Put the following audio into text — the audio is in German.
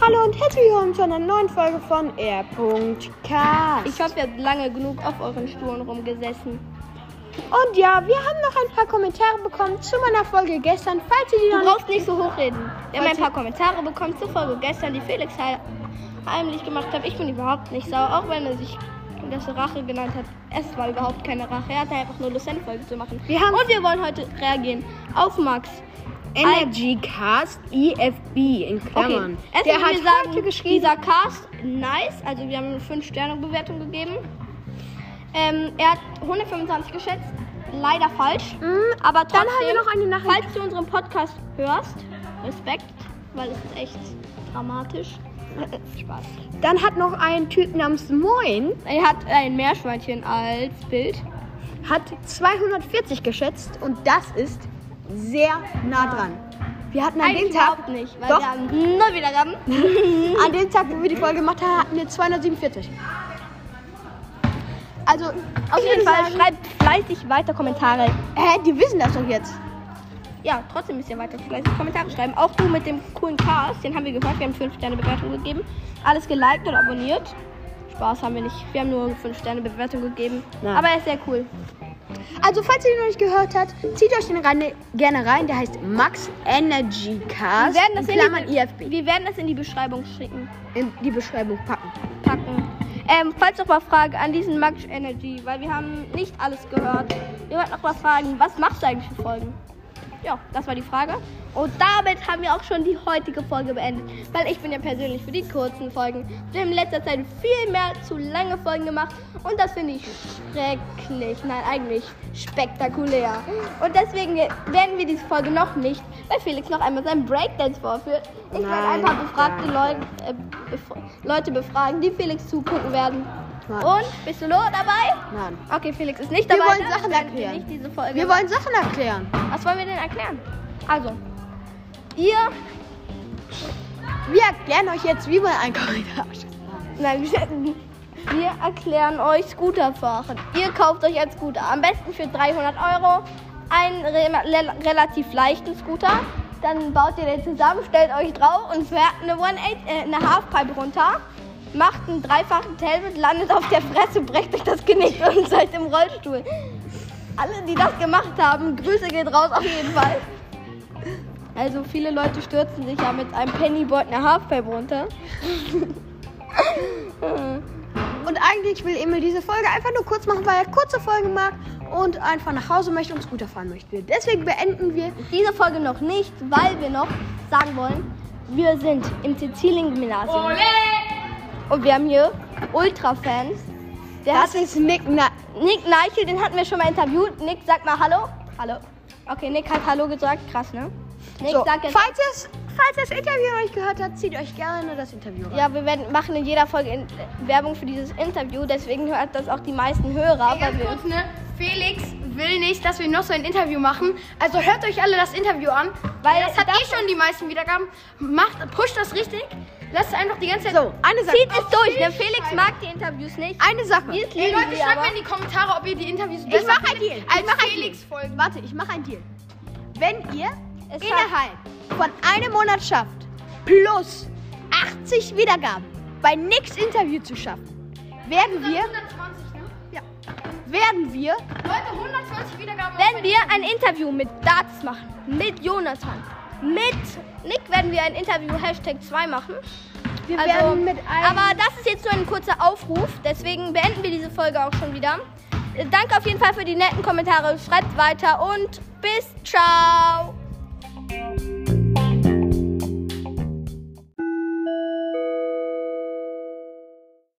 Hallo und herzlich willkommen zu einer neuen Folge von R.K. Ich hoffe, ihr habt lange genug auf euren Stuhlen rumgesessen. Und ja, wir haben noch ein paar Kommentare bekommen zu meiner Folge gestern. Falls ihr die Du noch nicht brauchst nicht so hochreden. Wir haben ein paar Kommentare bekommen zur Folge gestern, die Felix he- heimlich gemacht hat. Ich bin überhaupt nicht sauer, auch wenn er sich das Rache genannt hat. Es war überhaupt keine Rache. Er hatte einfach nur Lust, eine Folge zu machen. Wir haben- Und wir wollen heute reagieren auf Max. Energy Cast EFB in Klammern. Erst Der hat sagen, heute geschrieben. dieser Cast, nice. Also wir haben eine 5-Sterne-Bewertung gegeben. Ähm, er hat 125 geschätzt. Leider falsch. Mm, Aber Dann trotzdem, haben wir noch eine Nachricht. falls du unseren Podcast hörst, Respekt, weil es ist echt dramatisch. Spaß. Dann hat noch ein Typ namens Moin Er hat ein Meerschweinchen als Bild. hat 240 geschätzt und das ist sehr nah dran. Wir hatten an dem Eigentlich Tag überhaupt nicht, weil Doch. wir haben null Wiedergaben. An dem Tag, wo wir die Folge gemacht haben, hatten wir 247. Also, Auf jeden Fall schreibt fleißig weiter Kommentare. hä, die wissen das doch jetzt. Ja, trotzdem müsst ihr weiter fleißig Kommentare schreiben. Auch du mit dem coolen Cast, den haben wir gehört. Wir haben 5 Sterne Bewertung gegeben. Alles geliked und abonniert. Spaß haben wir nicht. Wir haben nur 5 Sterne Bewertung gegeben. Nein. Aber er ist sehr cool. Also, falls ihr den noch nicht gehört habt, zieht euch den rein, gerne rein. Der heißt Max Energy Cast. Wir werden, das in in die, IFB. wir werden das in die Beschreibung schicken. In die Beschreibung packen. packen. Ähm, falls noch mal Frage an diesen Max Energy, weil wir haben nicht alles gehört. Wir wollten noch mal fragen, was machst du eigentlich für Folgen? Ja, das war die Frage. Und damit haben wir auch schon die heutige Folge beendet. Weil ich bin ja persönlich für die kurzen Folgen. Wir haben in letzter Zeit viel mehr zu lange Folgen gemacht. Und das finde ich schrecklich. Nein, eigentlich spektakulär. Und deswegen werden wir diese Folge noch nicht, weil Felix noch einmal seinen Breakdance vorführt. Ich werde ein paar befragte Leute, äh, bef Leute befragen, die Felix zugucken werden. Nein. Und bist du Lo dabei? Nein. Okay, Felix ist nicht Wir dabei. wollen dann Sachen wir erklären. Nicht diese Folge Wir wollen Sachen erklären. Was wollen wir denn erklären? Also, ihr. Wir erklären euch jetzt, wie man einen schreibt. Nein, wir, wir erklären euch Scooterfahren. Ihr kauft euch einen Scooter. Am besten für 300 Euro. Einen re relativ leichten Scooter. Dann baut ihr den zusammen, stellt euch drauf und fährt eine, One Eight, äh, eine Halfpipe runter. Macht einen dreifachen Tailwind, landet auf der Fresse, brecht euch das Genick und seid im Rollstuhl. Alle, die das gemacht haben, Grüße geht raus auf jeden Fall. Also viele Leute stürzen sich ja mit einem Pennyboard eine Halfpipe runter. Und eigentlich will Emil diese Folge einfach nur kurz machen, weil er kurze Folgen mag und einfach nach Hause möchte und Scooter fahren möchte. Deswegen beenden wir. Diese Folge noch nicht, weil wir noch sagen wollen, wir sind im Sizilien-Gymnasium. Und wir haben hier Ultra-Fans. Der Das ist Nick. Na Nick Neichel, den hatten wir schon mal interviewt. Nick, sag mal Hallo. Hallo. Okay, Nick hat Hallo gesagt. Krass, ne? Nick, so, sag jetzt. falls ihr es- falls ihr das Interview noch nicht gehört habt, zieht euch gerne das Interview rein. Ja, wir werden, machen in jeder Folge in, Werbung für dieses Interview. Deswegen hört das auch die meisten Hörer. Ey, Weil ganz wir, kurz, ne? Felix will nicht, dass wir noch so ein Interview machen. Also hört euch alle das Interview an, weil das hat eh schon die meisten Wiedergaben. Macht, pusht das richtig. Lasst einfach die ganze Zeit. So, eine Sache. zieht es durch, ne? Felix mag die Interviews nicht. Eine Sache. Wir Ey, lieben Leute, schreibt aber. mir in die Kommentare, ob ihr die Interviews Ich besser mache ein Deal. Ich mache ein Felix Deal. Folgen. Warte, ich mache ein Deal. Wenn ihr Es innerhalb von einem Monat schafft, plus 80 Wiedergaben bei Nicks Interview zu schaffen, werden wir, 120, ja, werden wir, Leute, 120 Wiedergaben. Wenn wir ein Interview mit Darts machen, mit Jonathan, mit Nick werden wir ein Interview Hashtag 2 machen. wir Also, werden mit einem, aber das ist jetzt nur ein kurzer Aufruf, deswegen beenden wir diese Folge auch schon wieder. Danke auf jeden Fall für die netten Kommentare, schreibt weiter und bis ciao.